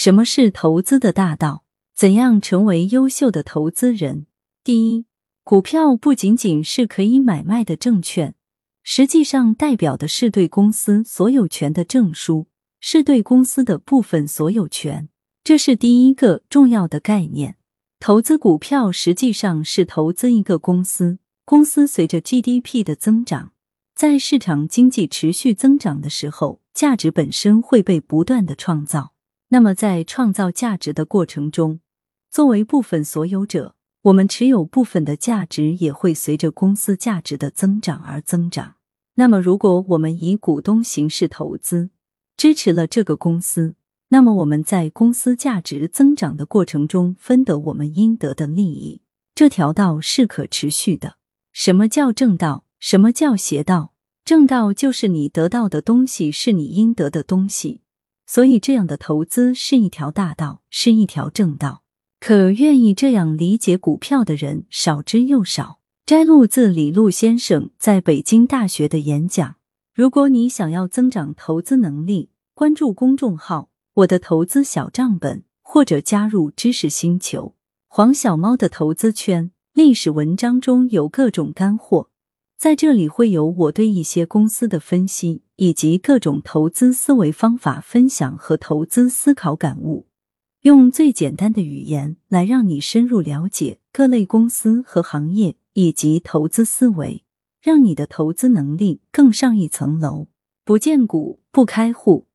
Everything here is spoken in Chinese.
什么是投资的大道？怎样成为优秀的投资人？第一，股票不仅仅是可以买卖的证券，实际上代表的是对公司所有权的证书，是对公司的部分所有权。这是第一个重要的概念。投资股票实际上是投资一个公司，公司随着 GDP 的增长，在市场经济持续增长的时候，价值本身会被不断的创造。那么在创造价值的过程中，作为部分所有者，我们持有部分的价值也会随着公司价值的增长而增长。那么，如果我们以股东形式投资，支持了这个公司，那么我们在公司价值增长的过程中分得我们应得的利益。这条道是可持续的。什么叫正道？什么叫邪道？正道就是你得到的东西是你应得的东西。所以，这样的投资是一条大道，是一条正道。可愿意这样理解股票的人少之又少。摘录自李路先生在北京大学的演讲。如果你想要增长投资能力，关注公众号“我的投资小账本”，或者加入知识星球黄小猫的投资圈。历史文章中有各种干货。在这里会有我对一些公司的分析，以及各种投资思维方法分享和投资思考感悟，用最简单的语言来让你深入了解各类公司和行业以及投资思维，让你的投资能力更上一层楼。不见股不开户。